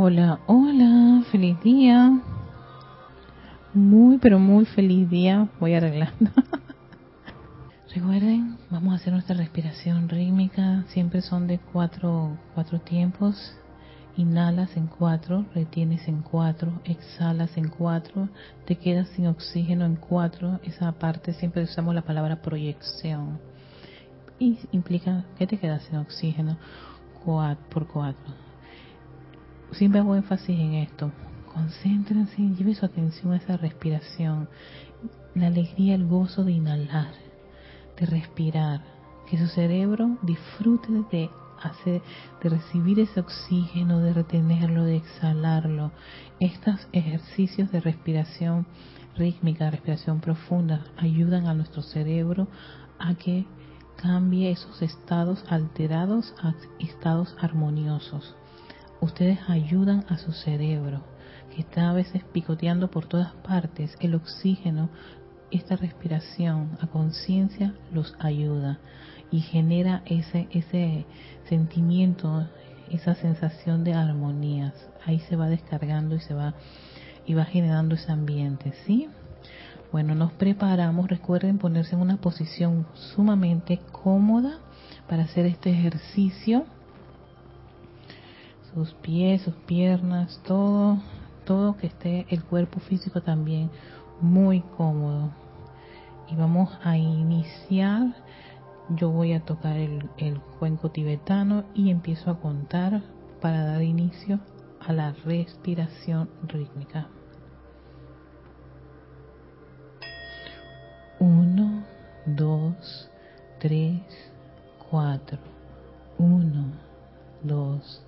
Hola, hola, feliz día. Muy, pero muy feliz día. Voy arreglando. Recuerden, vamos a hacer nuestra respiración rítmica. Siempre son de cuatro, cuatro tiempos. Inhalas en cuatro, retienes en cuatro, exhalas en cuatro, te quedas sin oxígeno en cuatro. Esa parte siempre usamos la palabra proyección. Y implica que te quedas sin oxígeno por cuatro siempre hago énfasis en esto. Concéntrense, lleve su atención a esa respiración, la alegría, el gozo de inhalar, de respirar, que su cerebro disfrute de de recibir ese oxígeno, de retenerlo, de exhalarlo. Estos ejercicios de respiración rítmica, respiración profunda, ayudan a nuestro cerebro a que cambie esos estados alterados a estados armoniosos ustedes ayudan a su cerebro, que está a veces picoteando por todas partes, el oxígeno, esta respiración a conciencia los ayuda y genera ese, ese sentimiento, esa sensación de armonías. Ahí se va descargando y se va y va generando ese ambiente, ¿sí? Bueno, nos preparamos, recuerden ponerse en una posición sumamente cómoda para hacer este ejercicio sus pies, sus piernas, todo, todo que esté el cuerpo físico también muy cómodo. Y vamos a iniciar. Yo voy a tocar el, el cuenco tibetano y empiezo a contar para dar inicio a la respiración rítmica. Uno, dos, tres, cuatro. Uno, dos,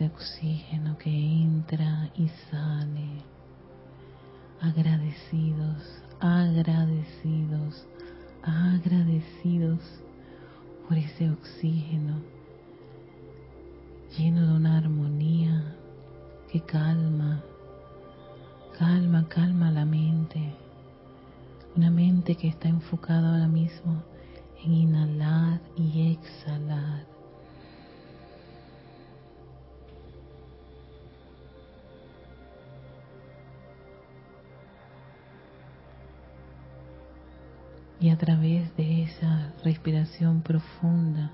ese oxígeno que entra y sale. Agradecidos, agradecidos, agradecidos por ese oxígeno lleno de una armonía que calma, calma, calma la mente. Una mente que está enfocada ahora mismo en inhalar y exhalar. Y a través de esa respiración profunda,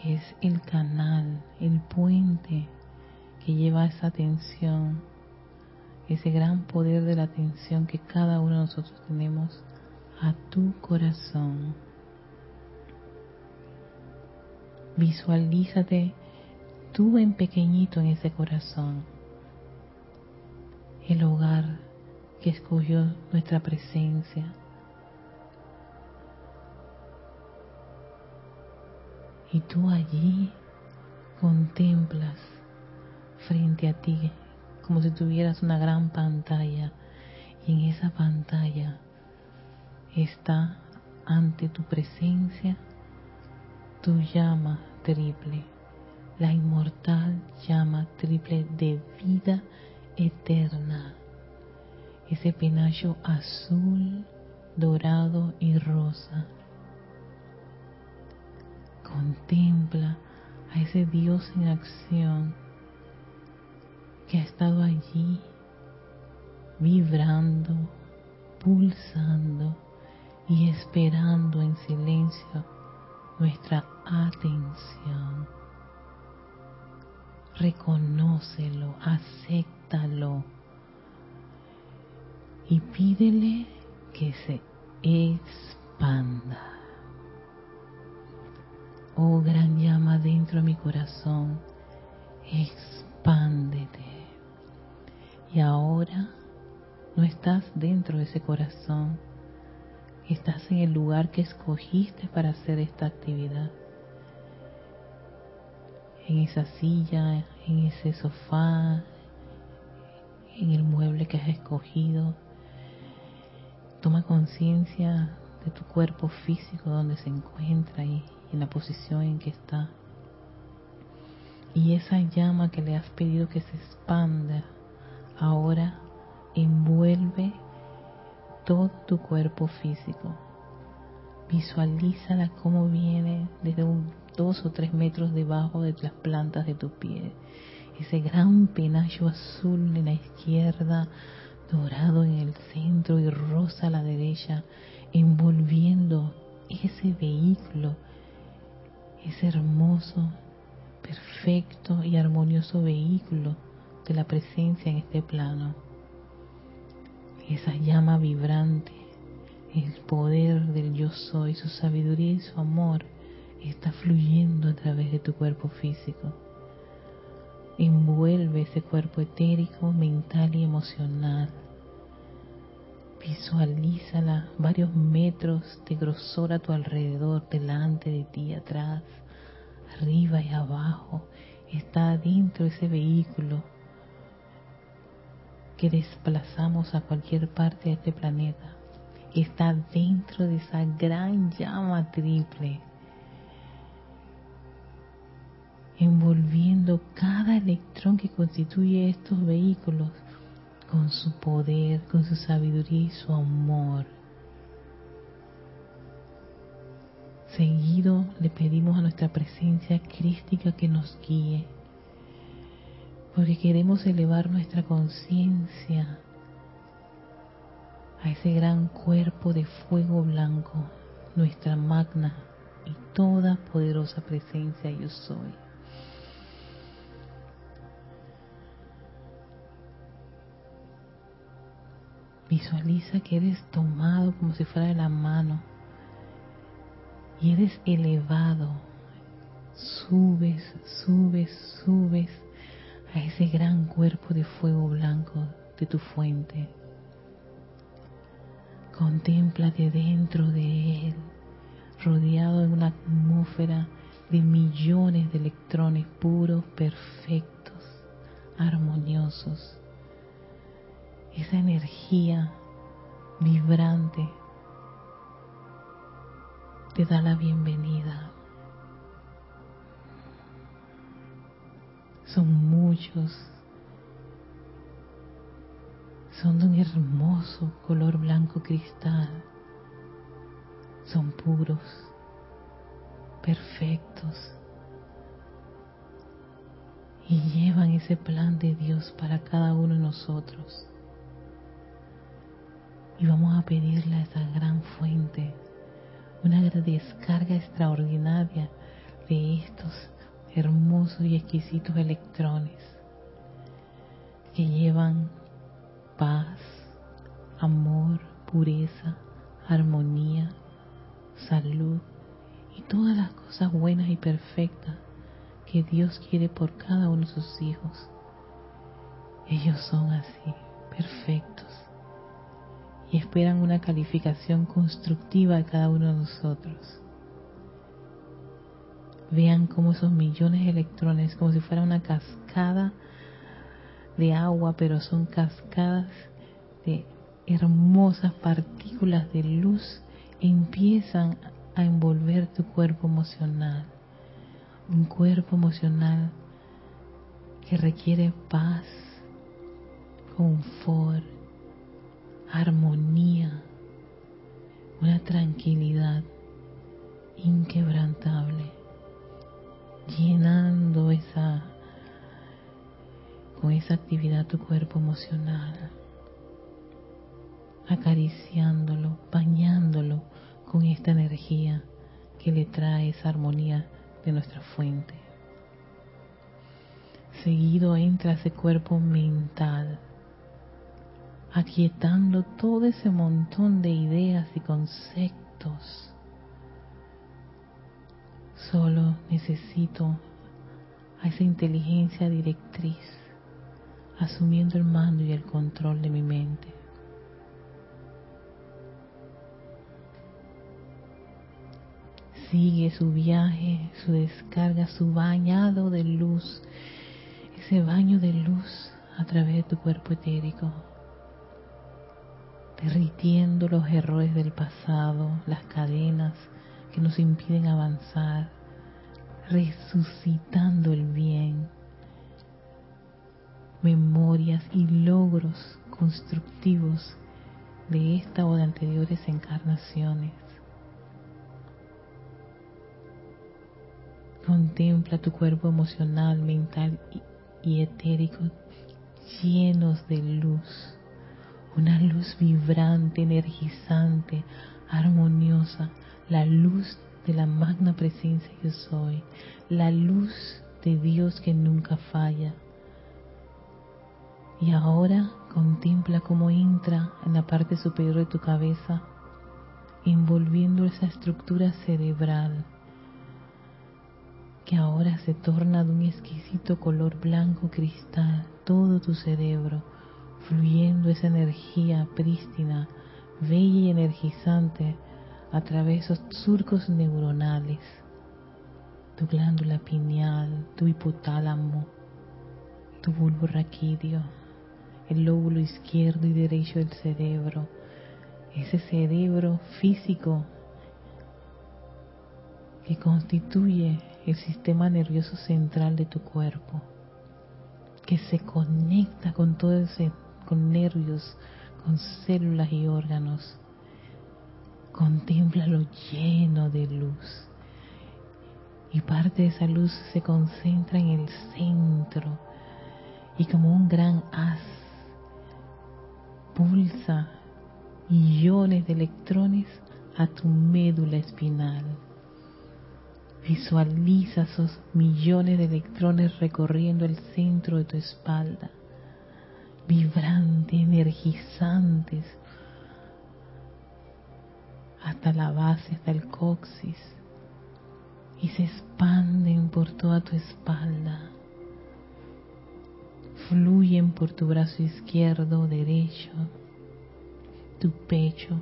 que es el canal, el puente que lleva esa atención, ese gran poder de la atención que cada uno de nosotros tenemos a tu corazón. Visualízate tú en pequeñito en ese corazón, el hogar que escogió nuestra presencia. Y tú allí contemplas frente a ti como si tuvieras una gran pantalla. Y en esa pantalla está ante tu presencia tu llama triple, la inmortal llama triple de vida eterna, ese penacho azul, dorado y rosa. Contempla a ese Dios en acción que ha estado allí vibrando, pulsando y esperando en silencio nuestra atención. Reconócelo, acéptalo y pídele que se expanda. Oh gran llama dentro de mi corazón, expándete. Y ahora no estás dentro de ese corazón, estás en el lugar que escogiste para hacer esta actividad. En esa silla, en ese sofá, en el mueble que has escogido. Toma conciencia de tu cuerpo físico donde se encuentra y en la posición en que está. Y esa llama que le has pedido que se expanda ahora envuelve todo tu cuerpo físico. Visualízala como viene desde dos o tres metros debajo de las plantas de tu pie. Ese gran penacho azul en la izquierda, dorado en el centro y rosa a la derecha, envolviendo ese vehículo, ese hermoso, perfecto y armonioso vehículo de la presencia en este plano. Esa llama vibrante, el poder del yo soy, su sabiduría y su amor está fluyendo a través de tu cuerpo físico. Envuelve ese cuerpo etérico, mental y emocional. Visualízala varios metros de grosor a tu alrededor, delante de ti, atrás, arriba y abajo. Está adentro ese vehículo que desplazamos a cualquier parte de este planeta está dentro de esa gran llama triple, envolviendo cada electrón que constituye estos vehículos con su poder, con su sabiduría y su amor. Seguido le pedimos a nuestra presencia crística que nos guíe porque queremos elevar nuestra conciencia a ese gran cuerpo de fuego blanco, nuestra magna y toda poderosa presencia yo soy. Visualiza que eres tomado como si fuera de la mano y eres elevado. Subes, subes, subes a ese gran cuerpo de fuego blanco de tu fuente. Contémplate dentro de él, rodeado de una atmósfera de millones de electrones puros, perfectos, armoniosos. Esa energía vibrante te da la bienvenida. Son muchos. Son de un hermoso color blanco cristal. Son puros, perfectos. Y llevan ese plan de Dios para cada uno de nosotros. Y vamos a pedirle a esa gran fuente una descarga extraordinaria de estos hermosos y exquisitos electrones que llevan paz, amor, pureza, armonía, salud y todas las cosas buenas y perfectas que Dios quiere por cada uno de sus hijos. Ellos son así, perfectos, y esperan una calificación constructiva de cada uno de nosotros vean cómo esos millones de electrones, como si fuera una cascada de agua, pero son cascadas de hermosas partículas de luz, empiezan a envolver tu cuerpo emocional. Un cuerpo emocional que requiere paz, confort, armonía, una tranquilidad inquebrantable llenando esa con esa actividad tu cuerpo emocional, acariciándolo, bañándolo con esta energía que le trae esa armonía de nuestra fuente. Seguido entra ese cuerpo mental, aquietando todo ese montón de ideas y conceptos Solo necesito a esa inteligencia directriz asumiendo el mando y el control de mi mente. Sigue su viaje, su descarga, su bañado de luz, ese baño de luz a través de tu cuerpo etérico, derritiendo los errores del pasado, las cadenas que nos impiden avanzar, resucitando el bien, memorias y logros constructivos de esta o de anteriores encarnaciones. Contempla tu cuerpo emocional, mental y, etérico llenos de luz, una luz vibrante, energizante, armoniosa, la luz de la magna presencia yo soy, la luz de Dios que nunca falla. Y ahora contempla cómo entra en la parte superior de tu cabeza, envolviendo esa estructura cerebral, que ahora se torna de un exquisito color blanco cristal, todo tu cerebro, fluyendo esa energía prístina, bella y energizante a través de esos surcos neuronales, tu glándula pineal, tu hipotálamo, tu bulbo raquídeo, el lóbulo izquierdo y derecho del cerebro, ese cerebro físico que constituye el sistema nervioso central de tu cuerpo, que se conecta con todo ese, con nervios, con células y órganos Contémplalo lleno de luz. Y parte de esa luz se concentra en el centro y como un gran haz pulsa millones de electrones a tu médula espinal. Visualiza esos millones de electrones recorriendo el centro de tu espalda, vibrantes, energizantes, hasta la base, hasta el coxis, y se expanden por toda tu espalda, fluyen por tu brazo izquierdo, derecho, tu pecho,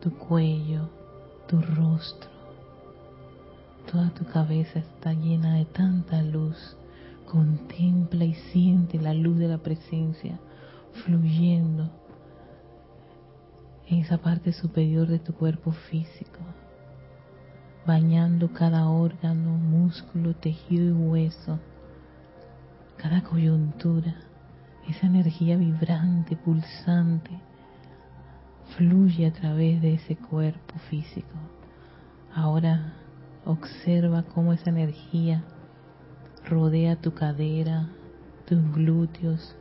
tu cuello, tu rostro. Toda tu cabeza está llena de tanta luz. Contempla y siente la luz de la presencia fluyendo en esa parte superior de tu cuerpo físico, bañando cada órgano, músculo, tejido y hueso, cada coyuntura, esa energía vibrante, pulsante, fluye a través de ese cuerpo físico. Ahora observa cómo esa energía rodea tu cadera, tus glúteos,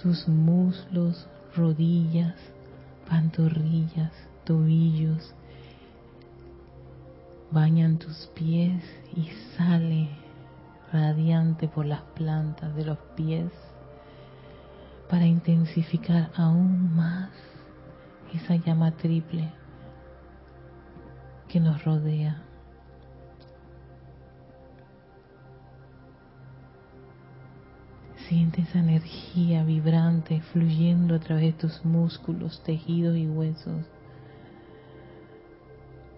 tus muslos, rodillas, pantorrillas, tobillos, bañan tus pies y sale radiante por las plantas de los pies para intensificar aún más esa llama triple que nos rodea. Siente esa energía vibrante fluyendo a través de tus músculos, tejidos y huesos.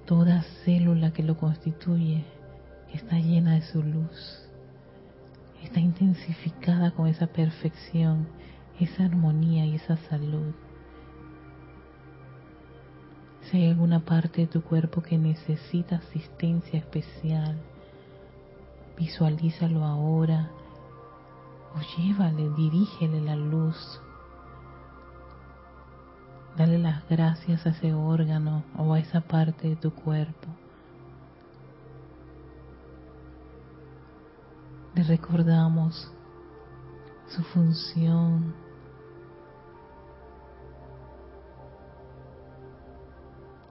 Toda célula que lo constituye está llena de su luz. Está intensificada con esa perfección, esa armonía y esa salud. Si hay alguna parte de tu cuerpo que necesita asistencia especial, visualízalo ahora o llévale, dirígele la luz. Dale las gracias a ese órgano o a esa parte de tu cuerpo. Le recordamos su función,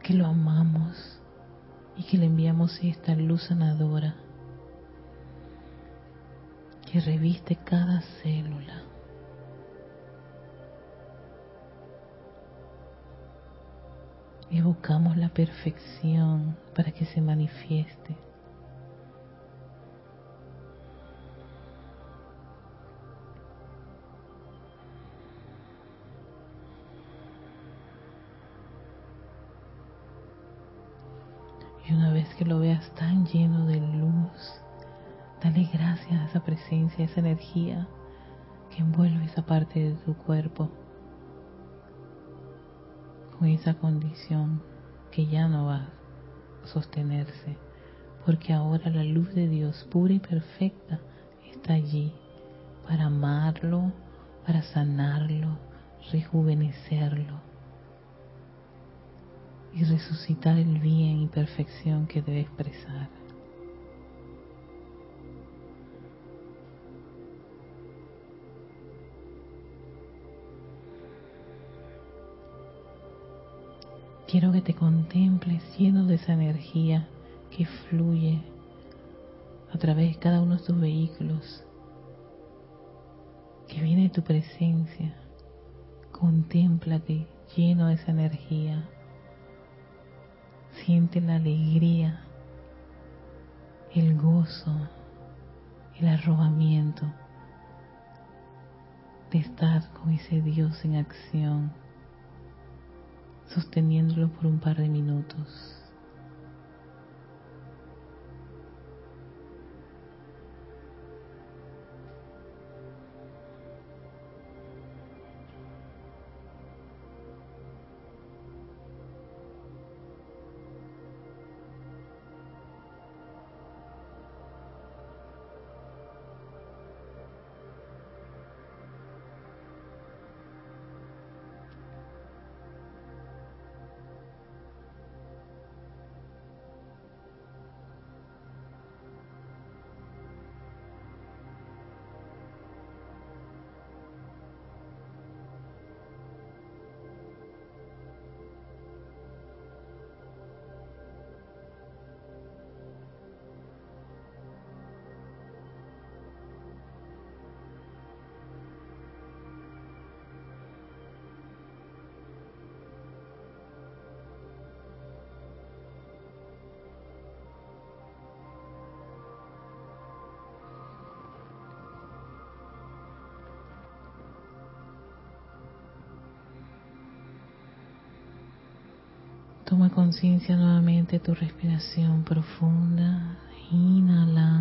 que lo amamos y que le enviamos esta luz sanadora que reviste cada célula. Evocamos la perfección para que se manifieste. Y una vez que lo veas tan lleno de luz, Dale gracias a esa presencia, a esa energía que envuelve esa parte de tu cuerpo con esa condición que ya no va a sostenerse, porque ahora la luz de Dios pura y perfecta está allí para amarlo, para sanarlo, rejuvenecerlo y resucitar el bien y perfección que debe expresar. Quiero que te contemples lleno de esa energía que fluye a través de cada uno de tus vehículos, que viene de tu presencia. Contémplate lleno de esa energía. Siente la alegría, el gozo, el arrobamiento de estar con ese Dios en acción sosteniéndolo por un par de minutos. Toma conciencia nuevamente tu respiración profunda, inhalando,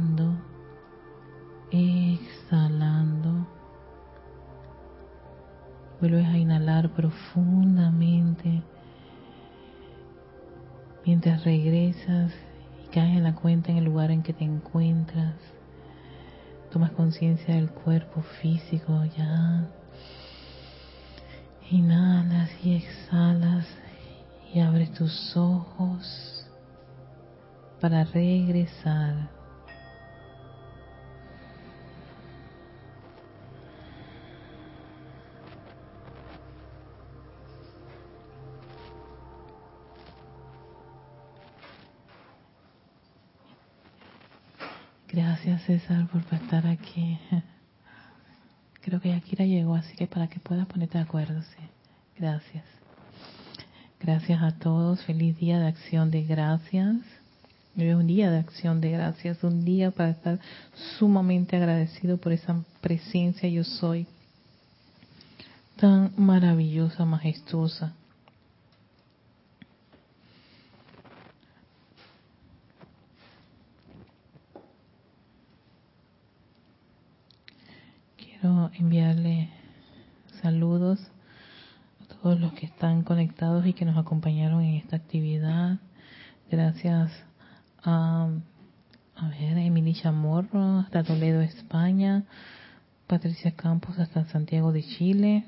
regresar. Gracias César por estar aquí. Creo que Akira llegó, así que para que puedas ponerte de acuerdo, sí. Gracias. Gracias a todos. Feliz día de acción de gracias. Es un día de acción de gracias, un día para estar sumamente agradecido por esa presencia yo soy tan maravillosa, majestuosa. Quiero enviarle saludos todos los que están conectados y que nos acompañaron en esta actividad. Gracias a, ver, Emily Chamorro hasta Toledo, España. Patricia Campos hasta Santiago de Chile.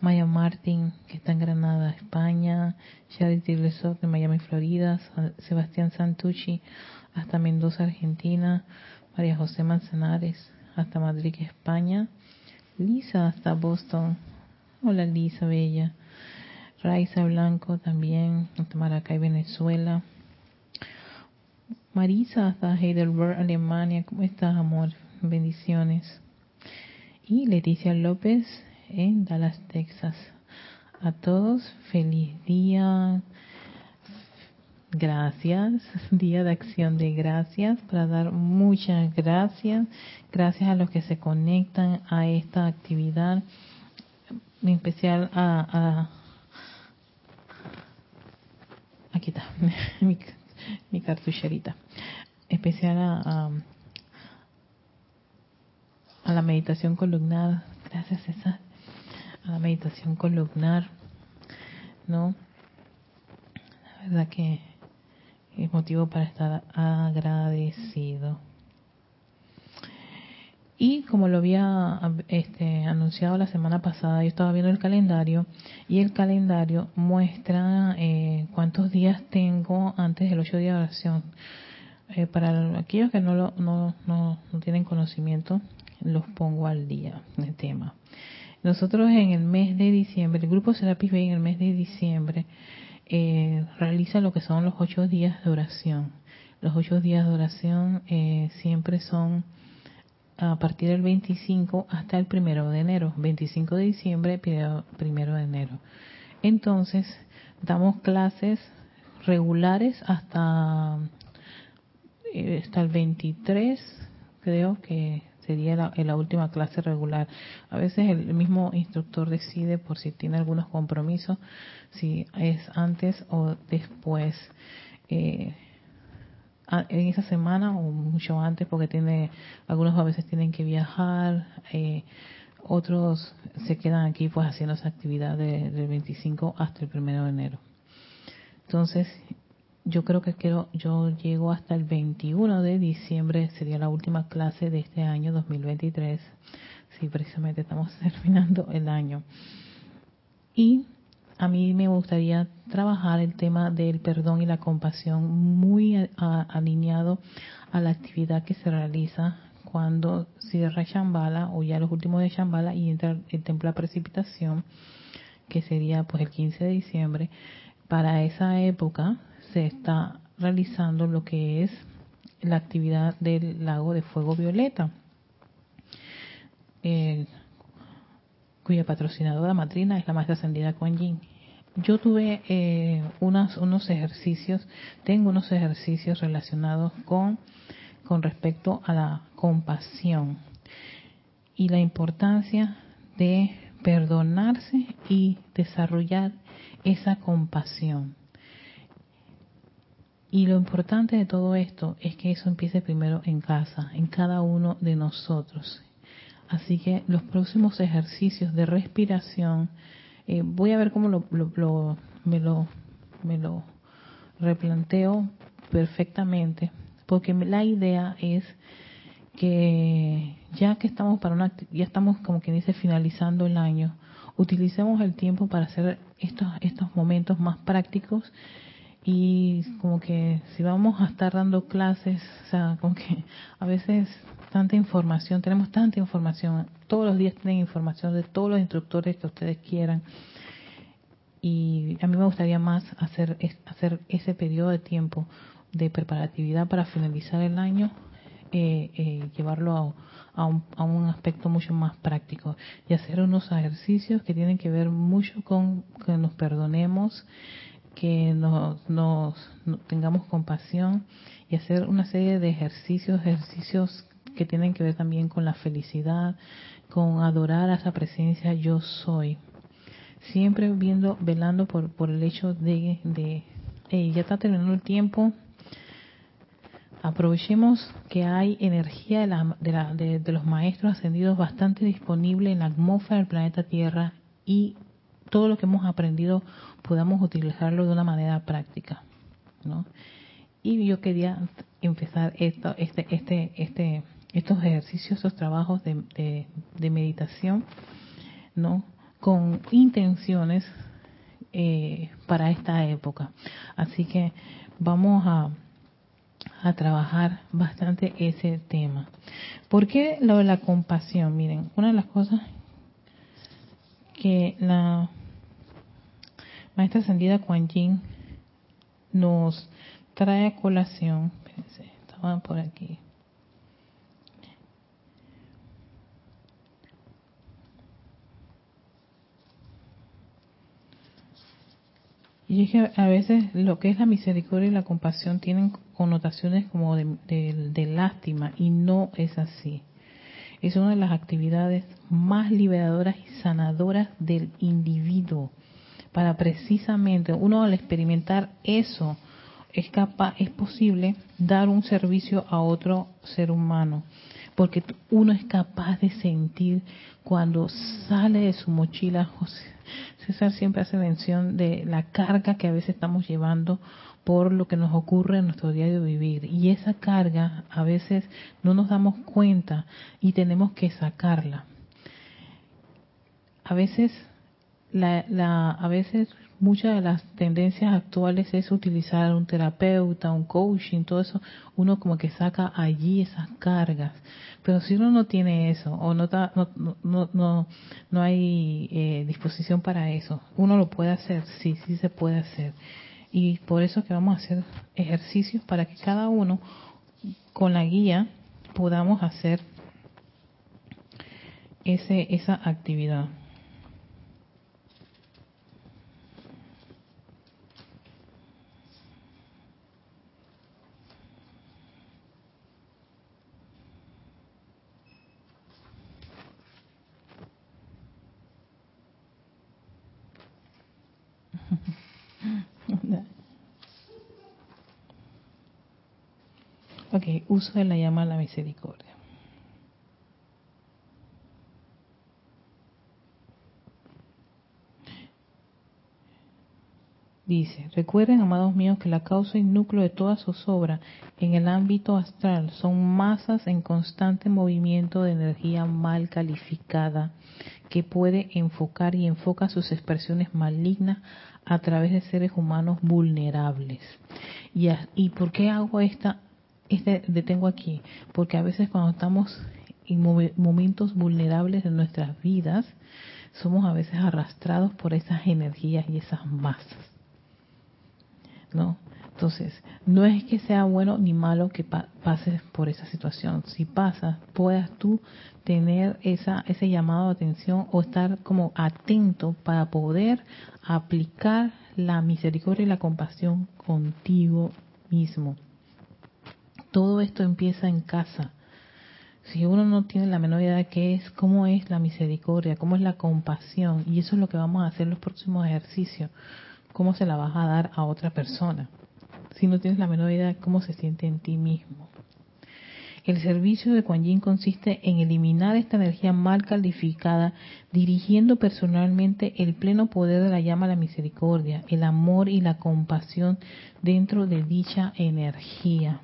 Maya Martín, que está en Granada, España. Charity Lesot de Miami, Florida. Sebastián Santucci hasta Mendoza, Argentina. María José Manzanares hasta Madrid, España. Lisa hasta Boston, Hola Lisa Bella. Raiza Blanco también, hasta Maracay, Venezuela. Marisa hasta Heidelberg, Alemania. ¿Cómo estás, amor? Bendiciones. Y Leticia López en Dallas, Texas. A todos, feliz día. Gracias, día de acción de gracias, para dar muchas gracias. Gracias a los que se conectan a esta actividad en especial a, aquí está mi, cartucherita especial a, a, la meditación columnar gracias César. A la meditación columnar no la verdad que es motivo para estar agradecido y como lo había este, anunciado la semana pasada, yo estaba viendo el calendario y el calendario muestra eh, cuántos días tengo antes del ocho días de oración. Eh, para aquellos que no, lo, no, no, tienen conocimiento, los pongo al día el tema. Nosotros en el mes de diciembre, el grupo Serapis Bay en el mes de diciembre eh, realiza lo que son los ocho días de oración. Los ocho días de oración eh, siempre son a partir del 25 hasta el primero de enero, 25 de diciembre, primero de enero. Entonces, damos clases regulares hasta, eh, hasta el 23, creo que sería la, la, última clase regular. A veces el mismo instructor decide por si tiene algunos compromisos, si es antes o después. Eh, en esa semana o mucho antes porque tiene algunos a veces tienen que viajar eh, otros se quedan aquí pues haciendo esa actividad del 25 hasta el primero de enero. Entonces yo creo que quiero yo llego hasta el 21 de diciembre sería la última clase de este año 2023 sí precisamente estamos terminando el año. Y a mí me gustaría trabajar el tema del perdón y la compasión muy alineado a la actividad que se realiza cuando cierra Shambhala o ya los últimos de Shambhala y entra el templo de precipitación, que sería pues el 15 de diciembre. Para esa época se está realizando lo que es la actividad del lago de fuego violeta. Eh, cuya patrocinadora matrina es la maestra ascendida Kuan Yin yo tuve eh, unos ejercicios, tengo unos ejercicios relacionados con, con respecto a la compasión y la importancia de perdonarse y desarrollar esa compasión. Y lo importante de todo esto es que eso empiece primero en casa, en cada uno de nosotros. Así que los próximos ejercicios de respiración, eh, voy a ver cómo lo, me, lo, me lo replanteo perfectamente, porque la idea es que ya que estamos para una, ya estamos como quien dice finalizando el año, utilicemos el tiempo para hacer estos estos momentos más prácticos y como que si vamos a estar dando clases, o sea, como que a veces tanta información, tenemos tanta información, todos los días tienen información de todos los instructores que ustedes quieran. Y a mí me gustaría más hacer hacer ese periodo de tiempo de preparatividad para finalizar el año eh, eh, llevarlo a, a, un, aspecto mucho más práctico y hacer unos ejercicios que tienen que ver mucho con que nos perdonemos, que nos, nos, tengamos compasión y hacer una serie de ejercicios, ejercicios que tienen que ver también con la felicidad, con adorar a esa presencia yo soy. Siempre viendo, velando por, por el hecho de, de ya está terminando el tiempo, aprovechemos que hay energía de, la, de, la, de, los maestros ascendidos bastante disponible en la atmósfera del planeta Tierra y todo lo que hemos aprendido podamos utilizarlo de una manera práctica, ¿no? Y yo quería empezar esto, este, este, este, estos ejercicios, estos trabajos de, de, meditación, ¿no? Con intenciones eh, para esta época. Así que vamos a, trabajar bastante ese tema. ¿Por qué lo de la compasión? Miren, una de las cosas que la maestra ascendida Kuan Yin nos trae a colación, espérense, estaban por aquí. Y es que a veces lo que es la misericordia y la compasión tienen connotaciones como de, lástima y no es así. Es una de las actividades más liberadoras y sanadoras del individuo para precisamente uno al experimentar eso es capaz es posible dar un servicio a otro ser humano porque uno es capaz de sentir cuando sale de su mochila César siempre hace mención de la carga que a veces estamos llevando por lo que nos ocurre en nuestro diario vivir. Y esa carga a veces no nos damos cuenta y tenemos que sacarla. A veces, la, la, a veces muchas de las tendencias actuales es utilizar un terapeuta, un coaching, todo eso, uno como que saca allí esas cargas. Pero si uno no tiene eso o no, no, no, no, no hay eh, disposición para eso, uno lo puede hacer, sí, sí se puede hacer. Y por eso que vamos a hacer ejercicios para que cada uno con la guía podamos hacer ese, esa actividad. Ok, uso de la llama a la misericordia. Dice, recuerden, amados míos, que la causa y núcleo de toda zozobra en el ámbito astral son masas en constante movimiento de energía mal calificada que puede enfocar y enfoca sus expresiones malignas a través de seres humanos vulnerables. ¿Y, y por qué hago esta este detengo aquí, porque a veces cuando estamos en momentos vulnerables de nuestras vidas, somos a veces arrastrados por esas energías y esas masas. ¿No? Entonces, no es que sea bueno ni malo que pases por esa situación. Si pasas, puedas tú tener esa, ese llamado de atención o estar como atento para poder aplicar la misericordia y la compasión contigo mismo todo esto empieza en casa. Si uno no tiene la menor idea de qué es, cómo es la misericordia, cómo es la compasión, y eso es lo que vamos a hacer en los próximos ejercicios, cómo se la vas a dar a otra persona. si no tienes la menor idea de cómo se siente en ti mismo. El servicio de Kuan Yin consiste en eliminar esta energía mal calificada, dirigiendo personalmente el pleno poder de la llama a la misericordia, el amor y la compasión dentro de dicha energía.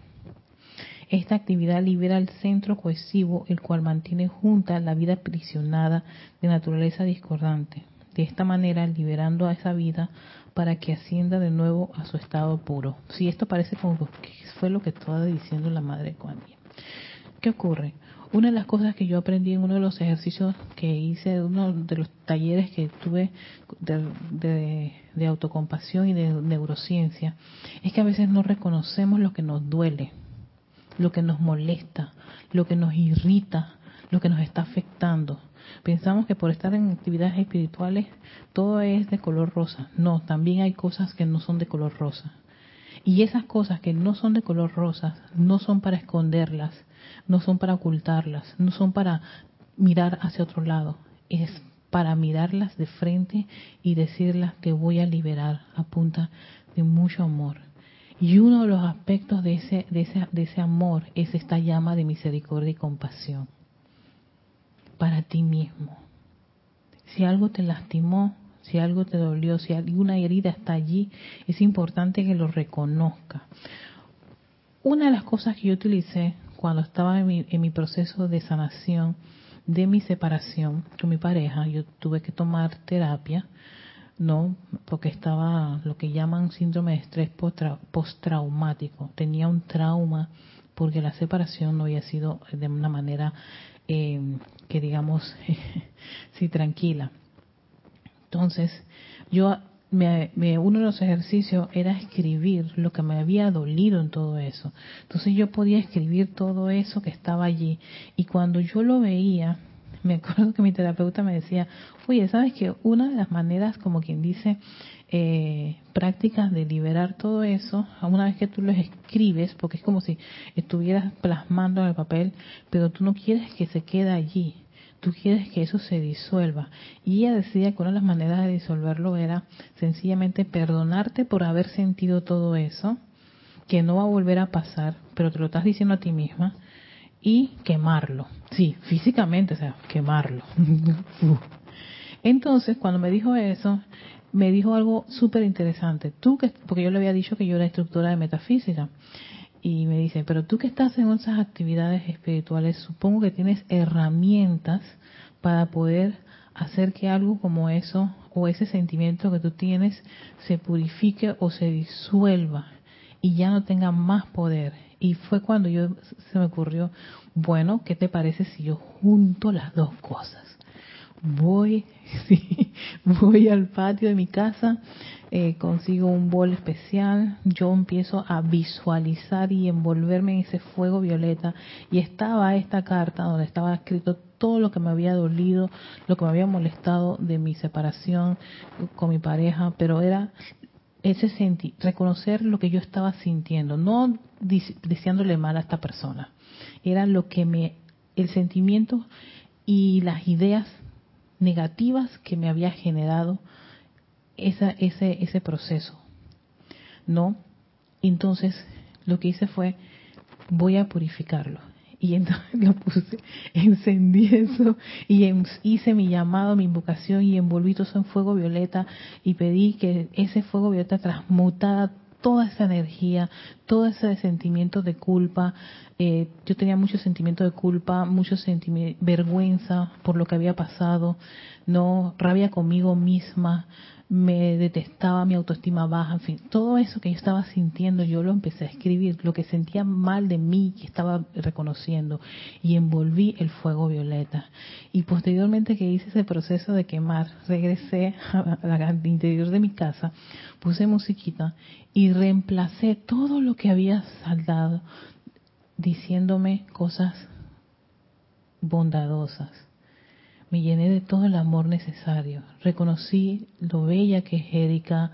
Esta actividad libera el centro cohesivo, el cual mantiene junta la vida aprisionada de naturaleza discordante. De esta manera, liberando a esa vida para que ascienda de nuevo a su estado puro. Si esto parece como que fue lo que estaba diciendo la madre Kuan Yin. ¿Qué ocurre? Una de las cosas que yo aprendí en uno de los ejercicios que hice, uno de los talleres que tuve de, de, autocompasión y de neurociencia, es que a veces no reconocemos lo que nos duele, lo que nos molesta, lo que nos irrita, lo que nos está afectando. Pensamos que por estar en actividades espirituales todo es de color rosa. No, también hay cosas que no son de color rosa. Y esas cosas que no son de color rosa no son para esconderlas, no son para ocultarlas, no son para mirar hacia otro lado, es para mirarlas de frente y decirlas que voy a liberar a punta de mucho amor. Y uno de los aspectos de ese, de ese, de ese amor es esta llama de misericordia y compasión para ti mismo. Si algo te lastimó, si algo te dolió, si alguna herida está allí, es importante que lo reconozca. Una de las cosas que yo utilicé cuando estaba en mi, en mi proceso de sanación de mi separación con mi pareja, yo tuve que tomar terapia, ¿no? Porque estaba lo que llaman síndrome de estrés postraumático. Tenía un trauma porque la separación no había sido de una manera eh, que digamos, sí, tranquila. Entonces, yo me, uno de los ejercicios era escribir lo que me había dolido en todo eso. Entonces yo podía escribir todo eso que estaba allí. Y cuando yo lo veía, me acuerdo que mi terapeuta me decía, oye, ¿sabes que una de las maneras, como quien dice, eh, prácticas de liberar todo eso, una vez que tú lo escribes, porque es como si estuvieras plasmando en el papel, pero tú no quieres que se quede allí, tú quieres que eso se disuelva. Y ella decía que una de las maneras de disolverlo era sencillamente perdonarte por haber sentido todo eso, que no va a volver a pasar, pero te lo estás diciendo a ti misma, y quemarlo. Sí, físicamente, o sea, quemarlo. Entonces, cuando me dijo eso, me dijo algo súper interesante. Tú que, porque yo le había dicho que yo era instructora de metafísica. Y me dice, pero tú que estás en esas actividades espirituales, supongo que tienes herramientas para poder hacer que algo como eso o ese sentimiento que tú tienes se purifique o se disuelva y ya no tenga más poder. Y fue cuando yo se me ocurrió, bueno, ¿qué te parece si yo junto las dos cosas? Voy, sí, voy al patio de mi casa, eh, consigo un bol especial, yo empiezo a visualizar y envolverme en ese fuego violeta y estaba esta carta donde estaba escrito todo lo que me había dolido, lo que me había molestado de mi separación con mi pareja, pero era ese sentir, reconocer lo que yo estaba sintiendo, no deseándole mal a esta persona, era lo que me, el sentimiento y las ideas negativas que me había generado esa, ese, ese proceso, ¿no? Entonces, lo que hice fue, voy a purificarlo. Y entonces lo puse, encendí eso y hice mi llamado, mi invocación y envolví todo eso en fuego violeta y pedí que ese fuego violeta transmutara toda esa energía, todo ese sentimiento de culpa. Eh, yo tenía mucho sentimiento de culpa, mucho sentimiento, vergüenza por lo que había pasado, no rabia conmigo misma, me detestaba, mi autoestima baja, en fin, todo eso que yo estaba sintiendo, yo lo empecé a escribir, lo que sentía mal de mí, que estaba reconociendo, y envolví el fuego violeta. Y posteriormente que hice ese proceso de quemar, regresé al interior de mi casa, puse musiquita y reemplacé todo lo que había saldado diciéndome cosas bondadosas me llené de todo el amor necesario. Reconocí lo bella que es Erika,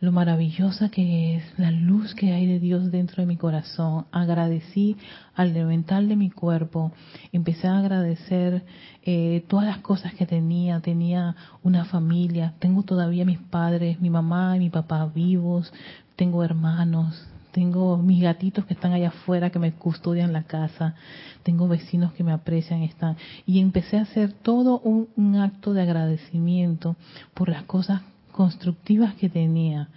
lo maravillosa que es, la luz que hay de Dios dentro de mi corazón. Agradecí al elemental de mi cuerpo, empecé a agradecer eh, todas las cosas que tenía. Tenía una familia, tengo todavía mis padres, mi mamá y mi papá vivos, tengo hermanos, tengo mis gatitos que están allá afuera que me custodian la casa, tengo vecinos que me aprecian, están y empecé a hacer todo un, acto de agradecimiento por las cosas constructivas que tenía.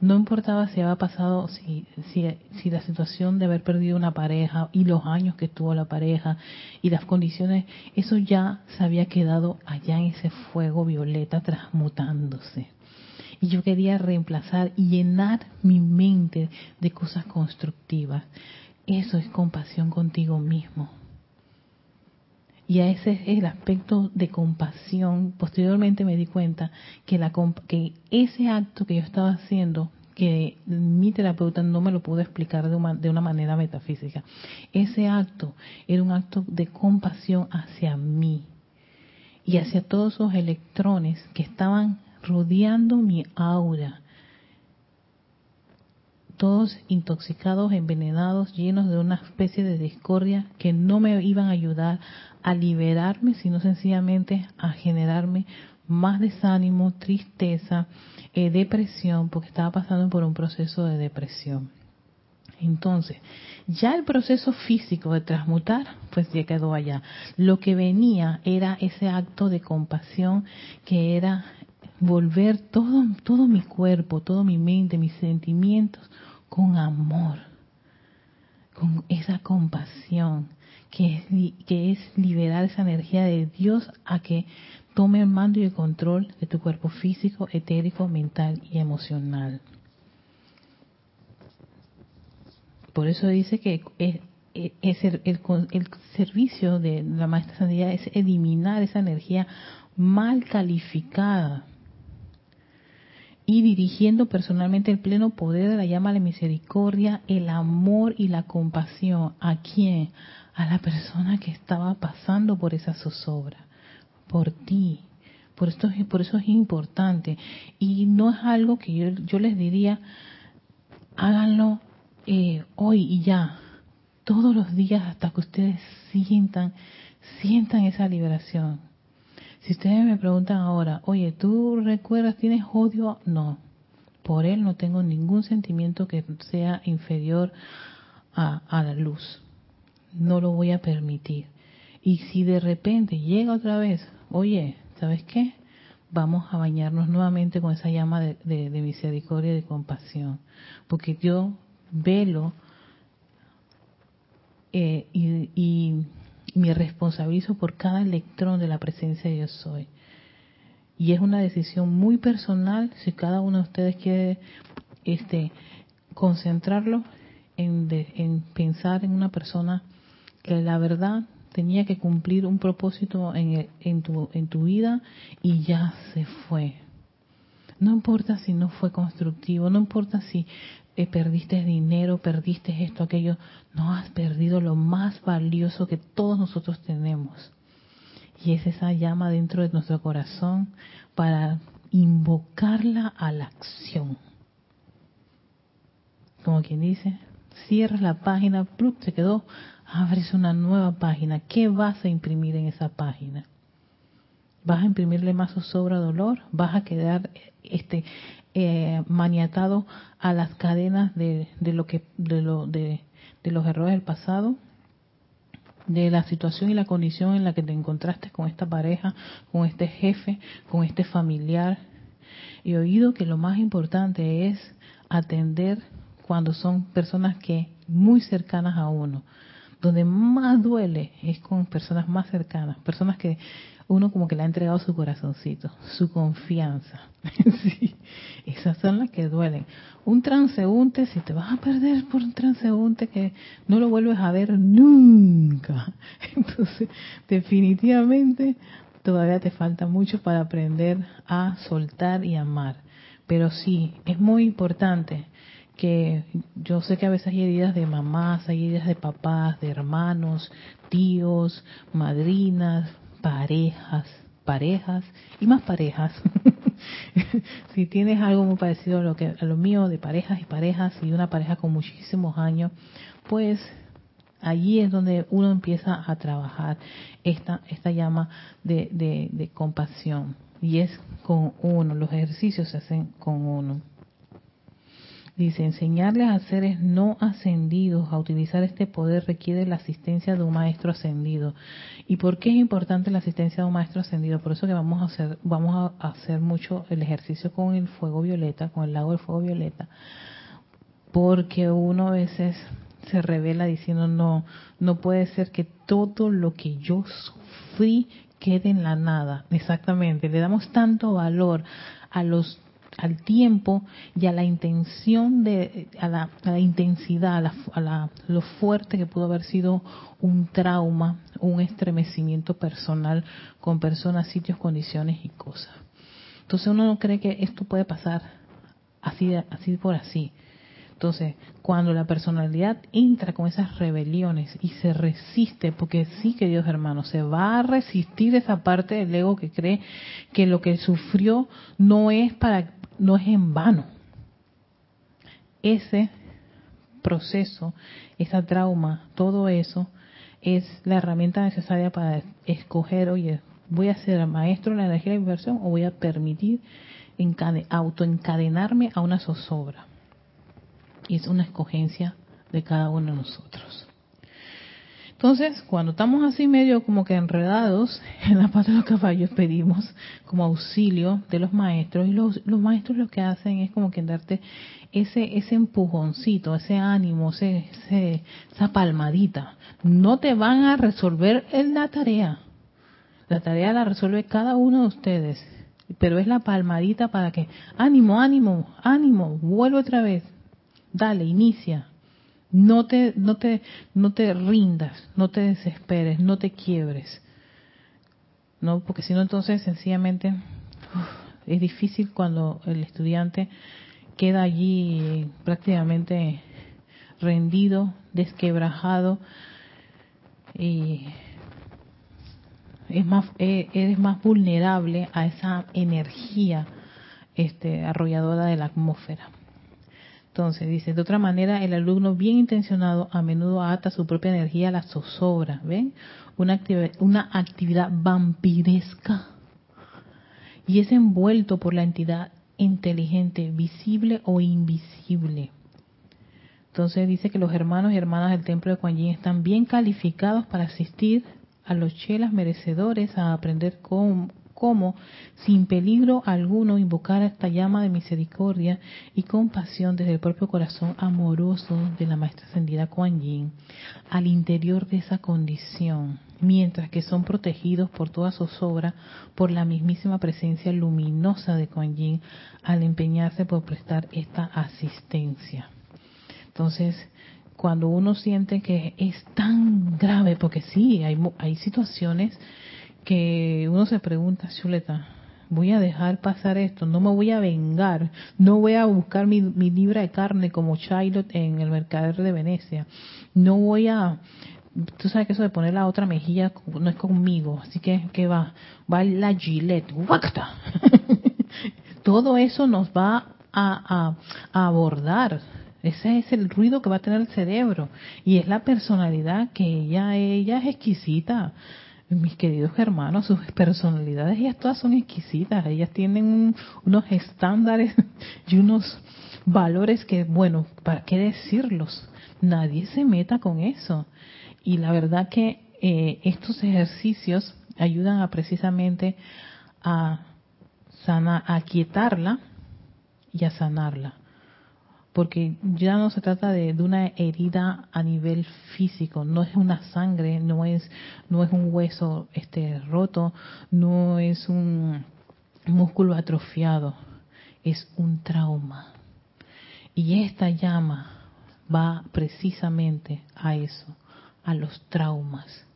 No importaba si había pasado, si, si, si, la situación de haber perdido una pareja y los años que tuvo la pareja y las condiciones, eso ya se había quedado allá en ese fuego violeta transmutándose. Y yo quería reemplazar y llenar mi mente de cosas constructivas. Eso es compasión contigo mismo. Y a ese es el aspecto de compasión. Posteriormente me di cuenta que, la, que ese acto que yo estaba haciendo, que mi terapeuta no me lo pudo explicar de una, de una manera metafísica, ese acto era un acto de compasión hacia mí y hacia todos esos electrones que estaban rodeando mi aura todos intoxicados, envenenados, llenos de una especie de discordia que no me iban a ayudar a liberarme, sino sencillamente a generarme más desánimo, tristeza, eh, depresión, porque estaba pasando por un proceso de depresión. Entonces, ya el proceso físico de transmutar, pues ya quedó allá. Lo que venía era ese acto de compasión que era volver todo, todo mi cuerpo, toda mi mente, mis sentimientos con amor, con esa compasión, que es, que es liberar esa energía de Dios a que tome el mando y el control de tu cuerpo físico, etérico, mental y emocional. Por eso dice que es, el, el, servicio de la maestra santidad es eliminar esa energía mal calificada y dirigiendo personalmente el pleno poder de la llama de la misericordia, el amor y la compasión. ¿A quién? A la persona que estaba pasando por esa zozobra, por ti. Por, esto, por eso es importante. Y no es algo que yo, yo les diría, háganlo eh, hoy y ya, todos los días hasta que ustedes sientan, sientan esa liberación si ustedes me preguntan ahora, oye, ¿tú recuerdas, tienes odio? No, por él no tengo ningún sentimiento que sea inferior a, la luz. No lo voy a permitir. Y si de repente llega otra vez, oye, ¿sabes qué? Vamos a bañarnos nuevamente con esa llama de, de misericordia y de compasión. Porque yo velo eh, y, y me responsabilizo por cada electrón de la presencia de yo soy. Y es una decisión muy personal si cada uno de ustedes quiere este concentrarlo en, en pensar en una persona que la verdad tenía que cumplir un propósito en, en, tu, en tu vida y ya se fue. No importa si no fue constructivo, no importa si eh, perdiste dinero, perdiste esto, aquello, no has perdido lo más valioso que todos nosotros tenemos. Y es esa llama dentro de nuestro corazón para invocarla a la acción. Como quien dice, cierras la página, se quedó, abres una nueva página. ¿Qué vas a imprimir en esa página? ¿Vas a imprimirle más sobra dolor? ¿Vas a quedar este eh, maniatado a las cadenas de, de lo que de, lo, de, de los errores del pasado de la situación y la condición en la que te encontraste con esta pareja, con este jefe, con este familiar. He oído que lo más importante es atender cuando son personas que muy cercanas a uno. Donde más duele es con personas más cercanas, personas que uno como que le ha entregado su corazoncito, su confianza. sí, esas son las que duelen. Un transeúnte, si te vas a perder por un transeúnte que no lo vuelves a ver nunca. Entonces, definitivamente todavía te falta mucho para aprender a soltar y amar. Pero sí, es muy importante que yo sé que a veces hay heridas de mamás, hay heridas de papás, de hermanos, tíos, madrinas, parejas, parejas y más parejas, si tienes algo muy parecido a lo que a lo mío de parejas y parejas y una pareja con muchísimos años, pues allí es donde uno empieza a trabajar esta esta llama de, de, de compasión y es con uno. Los ejercicios se hacen con uno. Dice, enseñarles a seres no ascendidos a utilizar este poder requiere la asistencia de un maestro ascendido. ¿Y por qué es importante la asistencia de un maestro ascendido? Por eso que vamos a hacer, vamos a hacer mucho el ejercicio con el fuego violeta, con el lago del fuego violeta, porque uno a veces se revela diciendo no, no puede ser que todo lo que yo sufrí quede en la nada. Exactamente, le damos tanto valor a los al tiempo y a la intención de a la, intensidad a, la, lo fuerte que pudo haber sido un trauma un estremecimiento personal con personas sitios condiciones y cosas. Entonces uno no cree que esto puede pasar así así por así. Entonces, cuando la personalidad entra con esas rebeliones y se resiste, porque sí, queridos hermanos, se va a resistir esa parte del ego que cree que lo que sufrió no es para no es en vano. Ese proceso, esa trauma, todo eso es la herramienta necesaria para escoger, oye, voy a ser maestro en la energía de inversión o voy a permitir autoencadenarme a una zozobra. Y es una escogencia de cada uno de nosotros. Entonces, cuando estamos así medio como que enredados en la pata de los caballos, pedimos como auxilio de los maestros. Y los, los maestros lo que hacen es como que darte ese, ese empujoncito, ese ánimo, ese, esa palmadita. No te van a resolver la tarea. La tarea la resuelve cada uno de ustedes. Pero es la palmadita para que, ánimo, ánimo, ánimo, vuelve otra vez. Dale, inicia, no te, no te, no te rindas, no te desesperes, no te quiebres. No, porque si no entonces sencillamente es difícil cuando el estudiante queda allí prácticamente rendido, desquebrajado y es más e, eres más vulnerable a esa energía este arrolladora de la atmósfera. Entonces, dice, de otra manera, el alumno bien intencionado a menudo ata su propia energía a la zozobra, ¿ven? Una, una actividad vampiresca. Y es envuelto por la entidad inteligente, visible o invisible. Entonces dice que los hermanos y hermanas del templo de Kuan Yin están bien calificados para asistir a los chelas merecedores a aprender cómo, cómo, sin peligro alguno, invocar esta llama de misericordia y compasión desde el propio corazón amoroso de la Maestra Ascendida Kuan Yin al interior de esa condición, mientras que son protegidos por toda zozobra por la mismísima presencia luminosa de Kuan Yin al empeñarse por prestar esta asistencia. Entonces, cuando uno siente que es tan grave, porque sí, hay, hay situaciones que uno se pregunta, Chuleta, voy a dejar pasar esto, no me voy a vengar, no voy a buscar mi, libra de carne como Chilot en el mercader de Venecia, no voy a, tú sabes que eso de poner la otra mejilla no es conmigo, así que, ¿qué va? Va la gilet, Todo eso nos va a, a abordar. Ese es el ruido que va a tener el cerebro y es la personalidad que ella, ella es exquisita mis queridos hermanos, sus personalidades, ellas todas son exquisitas, ellas tienen unos estándares y unos valores que, bueno, ¿para qué decirlos? Nadie se meta con eso. Y la verdad que eh, estos ejercicios ayudan a precisamente a, sana, a quietarla y a sanarla porque ya no se trata de, una herida a nivel físico, no es una sangre, no es no es un hueso este roto, no es un músculo atrofiado, es un trauma. Y esta llama va precisamente a eso, a los traumas.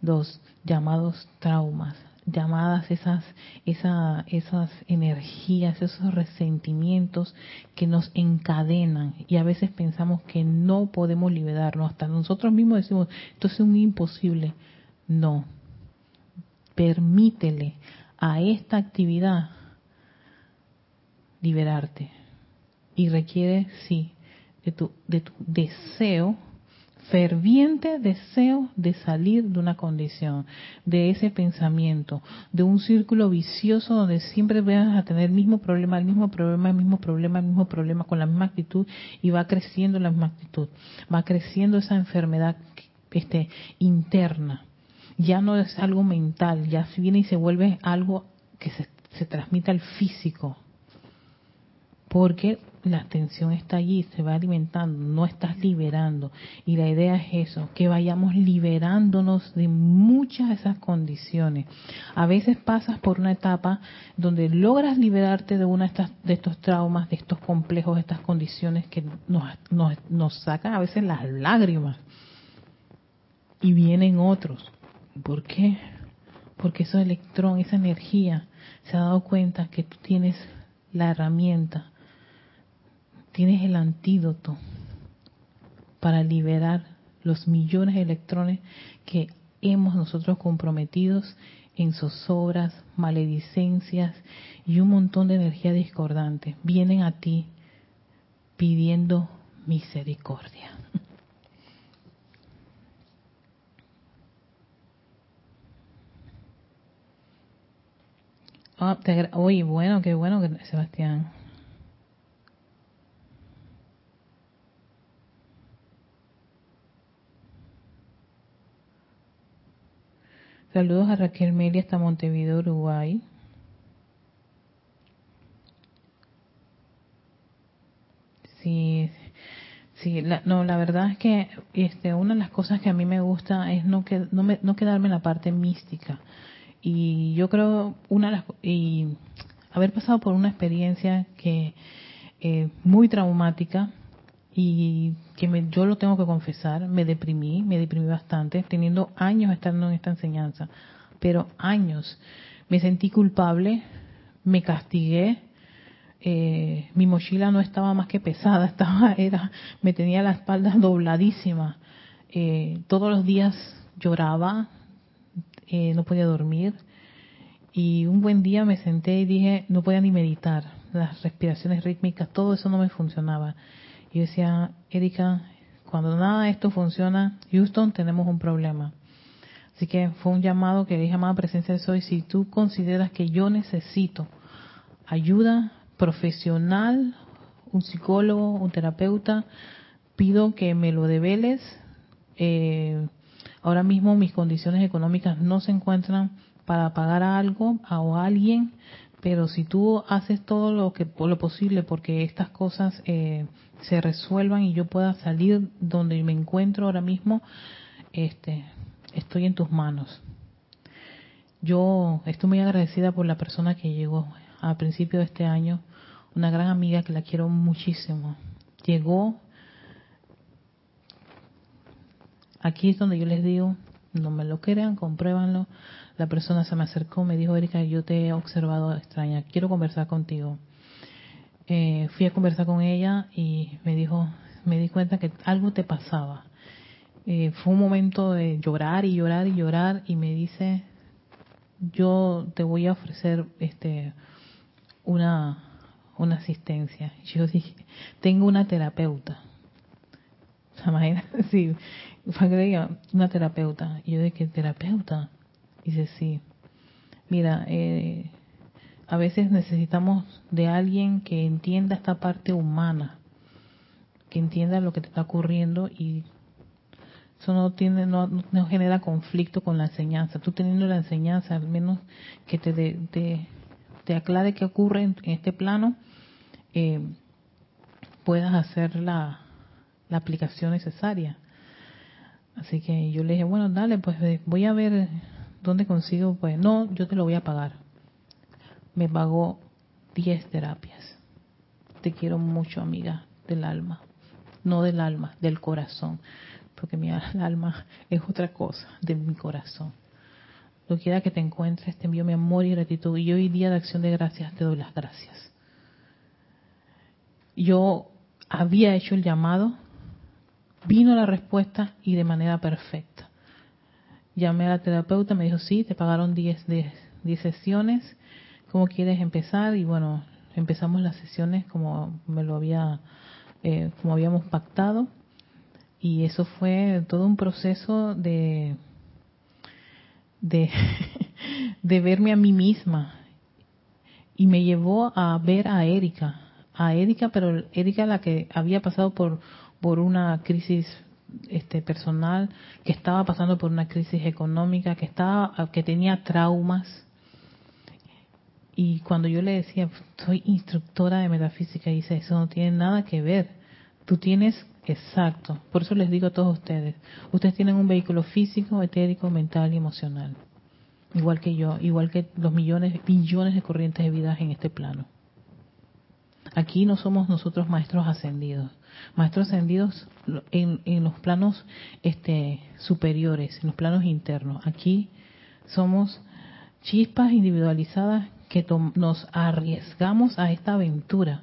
Dos llamados traumas, llamadas esas, esas, esas energías, esos resentimientos que nos encadenan y a veces pensamos que no podemos liberarnos, hasta nosotros mismos decimos, esto es un imposible. No, permítele a esta actividad liberarte. Y requiere, sí, de tu, de tu deseo ferviente deseo de salir de una condición, de ese pensamiento, de un círculo vicioso donde siempre vas a tener el mismo problema, el mismo problema, el mismo problema, el mismo problema, con la misma actitud y va creciendo la misma actitud, va creciendo esa enfermedad este, interna. Ya no es algo mental, ya viene y se vuelve algo que se, se transmite al físico. Porque la tensión está allí, se va alimentando, no estás liberando. Y la idea es eso, que vayamos liberándonos de muchas de esas condiciones. A veces pasas por una etapa donde logras liberarte de una de, de estos traumas, de estos complejos, de estas condiciones que nos, nos, nos sacan a veces las lágrimas. Y vienen otros. ¿Por qué? Porque ese electrón, esa energía, se ha dado cuenta que tú tienes la herramienta tienes el antídoto para liberar los millones de electrones que hemos nosotros comprometidos en zozobras, maledicencias y un montón de energía discordante. Vienen a ti pidiendo misericordia. Ah, oye, bueno, qué bueno, Sebastián. Saludos a Raquel Meli hasta Montevideo, Uruguay. Sí, sí, la, no, la verdad es que este, una de las cosas que a mí me gusta es no, que, no, me, no quedarme en la parte mística. Y yo creo, una de las, y haber pasado por una experiencia que eh, muy traumática, y que me, yo lo tengo que confesar, me deprimí, me deprimí bastante, teniendo años estando en esta enseñanza, pero años. Me sentí culpable, me castigué, eh, mi mochila no estaba más que pesada, estaba, era, me tenía la espalda dobladísima. Eh, todos los días lloraba, eh, no podía dormir. Y un buen día me senté y dije, no podía ni meditar, las respiraciones rítmicas, todo eso no me funcionaba. Y decía, Erika, cuando nada de esto funciona, Houston, tenemos un problema. Así que fue un llamado que dije, amada presencia de soy, si tú consideras que yo necesito ayuda profesional, un psicólogo, un terapeuta, pido que me lo develes. Eh, ahora mismo mis condiciones económicas no se encuentran para pagar a algo o a alguien, pero si tú haces todo lo que lo posible porque estas cosas eh, se resuelvan y yo pueda salir donde me encuentro ahora mismo, este, estoy en tus manos. Yo estoy muy agradecida por la persona que llegó a principio de este año, una gran amiga que la quiero muchísimo. Llegó, aquí es donde yo les digo, no me lo crean, compruébanlo. La persona se me acercó, me dijo, Erika, yo te he observado extraña, quiero conversar contigo. Eh, fui a conversar con ella y me dijo, me di cuenta que algo te pasaba. Eh, fue un momento de llorar y llorar y llorar y me dice, yo te voy a ofrecer este una una asistencia. Yo dije, tengo una terapeuta. Sí, una terapeuta. Y yo dije, ¿terapeuta? Dice, sí. Mira, eh, a veces necesitamos de alguien que entienda esta parte humana, que entienda lo que te está ocurriendo y eso no tiene no, no genera conflicto con la enseñanza. Tú teniendo la enseñanza, al menos que te, te, aclare qué ocurre en, este plano, eh, puedas hacer la, la aplicación necesaria. Así que yo le dije, bueno, dale, pues eh, voy a ver dónde consigo, pues no, yo te lo voy a pagar me pagó 10 terapias. Te quiero mucho, amiga del alma. No del alma, del corazón. Porque mi alma es otra cosa de mi corazón. Lo quiera que te encuentres, te envío mi amor y gratitud. Y hoy día de acción de gracias te doy las gracias. Yo había hecho el llamado, vino la respuesta y de manera perfecta. Llamé a la terapeuta, me dijo, sí, te pagaron 10, 10 sesiones ¿cómo quieres empezar? Y bueno, empezamos las sesiones como me lo había, eh, como habíamos pactado, y eso fue todo un proceso de, de, de verme a mí misma, y me llevó a ver a Erika, a Erika, pero Erika la que había pasado por, por una crisis este personal, que estaba pasando por una crisis económica, que estaba que tenía traumas. Y cuando yo le decía, soy instructora de metafísica, y dice, eso no tiene nada que ver. Tú tienes, exacto, por eso les digo a todos ustedes, ustedes tienen un vehículo físico, etérico, mental y emocional igual que yo, igual que los millones, billones de corrientes de vida en este plano. Aquí no somos nosotros maestros ascendidos. Maestros ascendidos en, en los planos este, superiores, en los planos internos. Aquí somos chispas individualizadas que nos arriesgamos a esta aventura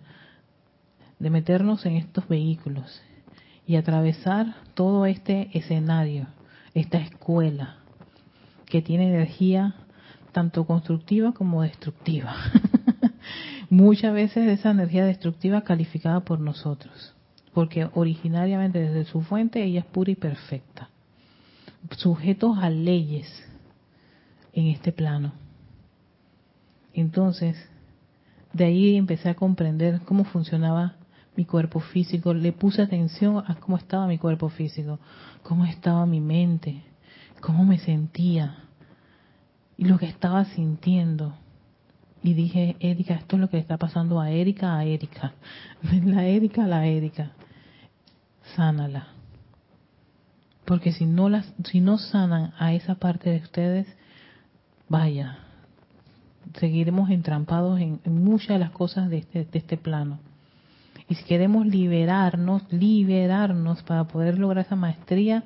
de meternos en estos vehículos y atravesar todo este escenario, esta escuela, que tiene energía tanto constructiva como destructiva. Muchas veces esa energía destructiva calificada por nosotros, porque originariamente desde su fuente ella es pura y perfecta, sujetos a leyes en este plano. Entonces, de ahí empecé a comprender cómo funcionaba mi cuerpo físico, le puse atención a cómo estaba mi cuerpo físico, cómo estaba mi mente, cómo me sentía y lo que estaba sintiendo. Y dije, Erika, esto es lo que le está pasando a Erika, a Erika. La Erika, la Erika. Sánala. Porque si no, las, si no sanan a esa parte de ustedes, vaya, seguiremos entrampados en, muchas de las cosas de este, de este plano. Y si queremos liberarnos, liberarnos para poder lograr esa maestría,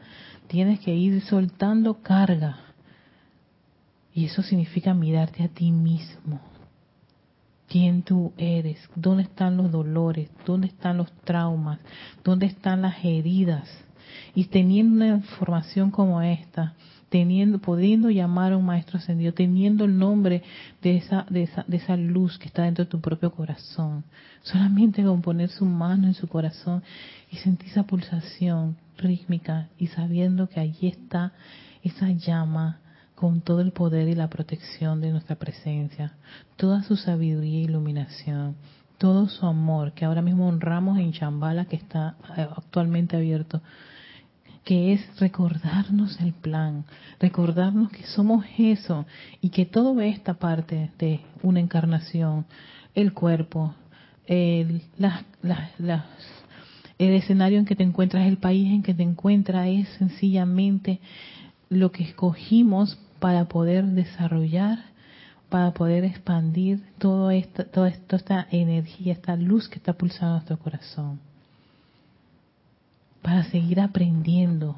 tienes que ir soltando carga. Y eso significa mirarte a ti mismo. ¿Quién tú eres? ¿Dónde están los dolores? ¿Dónde están los traumas? ¿Dónde están las heridas? Y teniendo una información como esta, teniendo, pudiendo llamar a un maestro ascendido, teniendo el nombre de esa, de esa, de esa luz que está dentro de tu propio corazón, solamente con poner su mano en su corazón y sentir esa pulsación, rítmica y sabiendo que allí está esa llama con todo el poder y la protección de nuestra presencia, toda su sabiduría e iluminación, todo su amor que ahora mismo honramos en Chambala que está eh, actualmente abierto, que es recordarnos el plan, recordarnos que somos eso y que todo esta parte de una encarnación, el cuerpo, el, el escenario en que te encuentras, el país en que te encuentras, es sencillamente lo que escogimos para poder desarrollar, para poder expandir todo esto, toda esta energía, esta luz que está pulsando nuestro corazón, para seguir aprendiendo.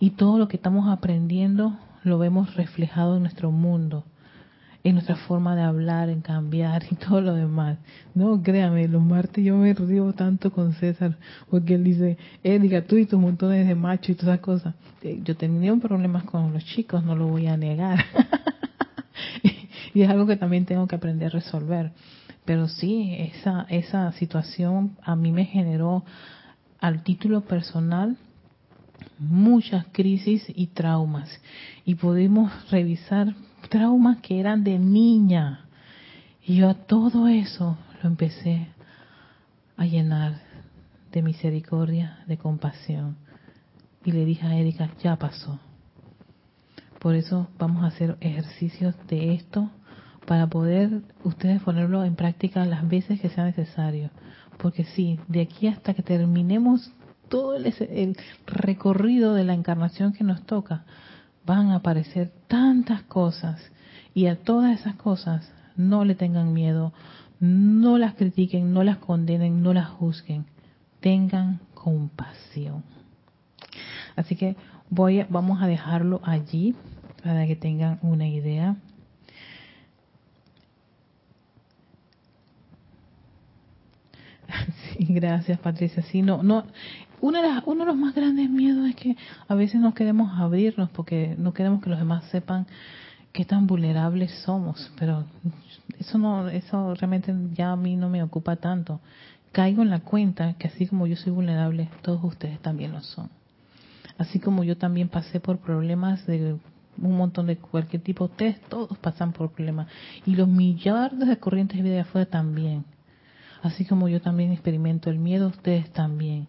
Y todo lo que estamos aprendiendo lo vemos reflejado en nuestro mundo en nuestra forma de hablar, en cambiar y todo lo demás. No, créame, los martes yo me río tanto con César, porque él dice, Edgar, tú y tus montones de machos y todas esas cosas. Eh, yo tenía problemas con los chicos, no lo voy a negar. y es algo que también tengo que aprender a resolver. Pero sí, esa, esa situación a mí me generó al título personal muchas crisis y traumas. Y pudimos revisar traumas que eran de niña. Y yo a todo eso lo empecé a llenar de misericordia, de compasión. Y le dije a Erika, ya pasó. Por eso vamos a hacer ejercicios de esto para poder ustedes ponerlo en práctica las veces que sea necesario. Porque sí, de aquí hasta que terminemos todo el, el recorrido de la encarnación que nos toca, van a aparecer tantas cosas y a todas esas cosas no le tengan miedo, no las critiquen, no las condenen, no las juzguen, tengan compasión. Así que voy vamos a dejarlo allí para que tengan una idea. Sí, gracias Patricia. Sí, no, no, uno de, uno de los más grandes miedos es que a veces no queremos abrirnos porque no queremos que los demás sepan qué tan vulnerables somos, pero eso no, eso realmente ya a mí no me ocupa tanto. Caigo en la cuenta que así como yo soy vulnerable, todos ustedes también lo son. Así como yo también pasé por problemas de un montón de cualquier tipo, ustedes todos pasan por problemas. Y los millardos de corrientes de vida afuera también. Así como yo también experimento el miedo, ustedes también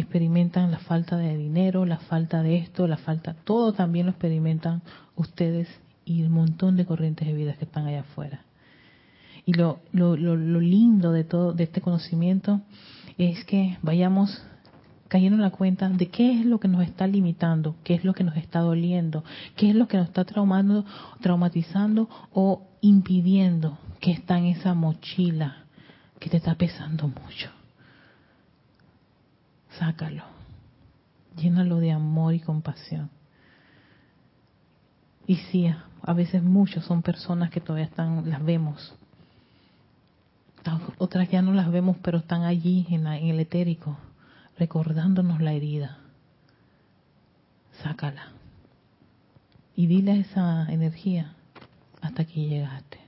experimentan la falta de dinero, la falta de esto, la falta, todo también lo experimentan ustedes y un montón de corrientes de vida que están allá afuera. Y lo, lo, lo, lo lindo de todo, de este conocimiento, es que vayamos cayendo en la cuenta de qué es lo que nos está limitando, qué es lo que nos está doliendo, qué es lo que nos está traumando, traumatizando o impidiendo que está en esa mochila que te está pesando mucho. Sácalo. Llénalo de amor y compasión. Y sí, a veces muchos son personas que todavía están, las vemos. Otras ya no las vemos, pero están allí en, en el etérico recordándonos la herida. Sácala. Y dile esa energía, hasta aquí llegaste.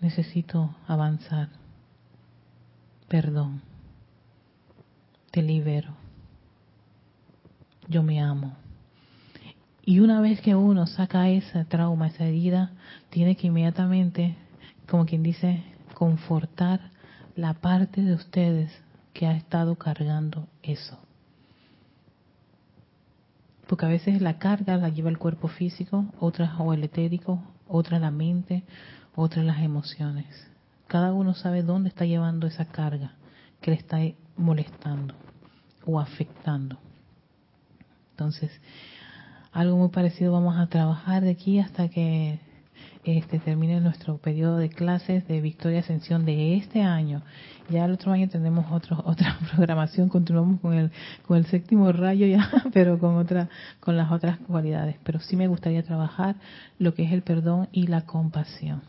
Necesito avanzar. Perdón. Te libero. Yo me amo. Y una vez que uno saca ese trauma, esa herida, tiene que inmediatamente, como quien dice, confortar la parte de ustedes que ha estado cargando eso. Porque a veces la carga la lleva el cuerpo físico, otras o el etérico, otra la mente, otras las emociones. Cada uno sabe dónde está llevando esa carga que le está molestando o afectando. Entonces, algo muy parecido vamos a trabajar de aquí hasta que este, termine nuestro periodo de clases de Victoria Ascensión de este año. Ya el otro año tenemos otro, otra programación, continuamos con el, con el séptimo rayo ya, pero con otra, con las otras cualidades. Pero sí me gustaría trabajar lo que es el perdón y la compasión.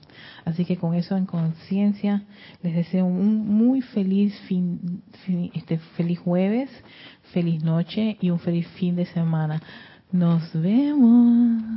Así que con eso en conciencia les deseo un muy feliz fin, este feliz jueves, feliz noche y un feliz fin de semana. Nos vemos.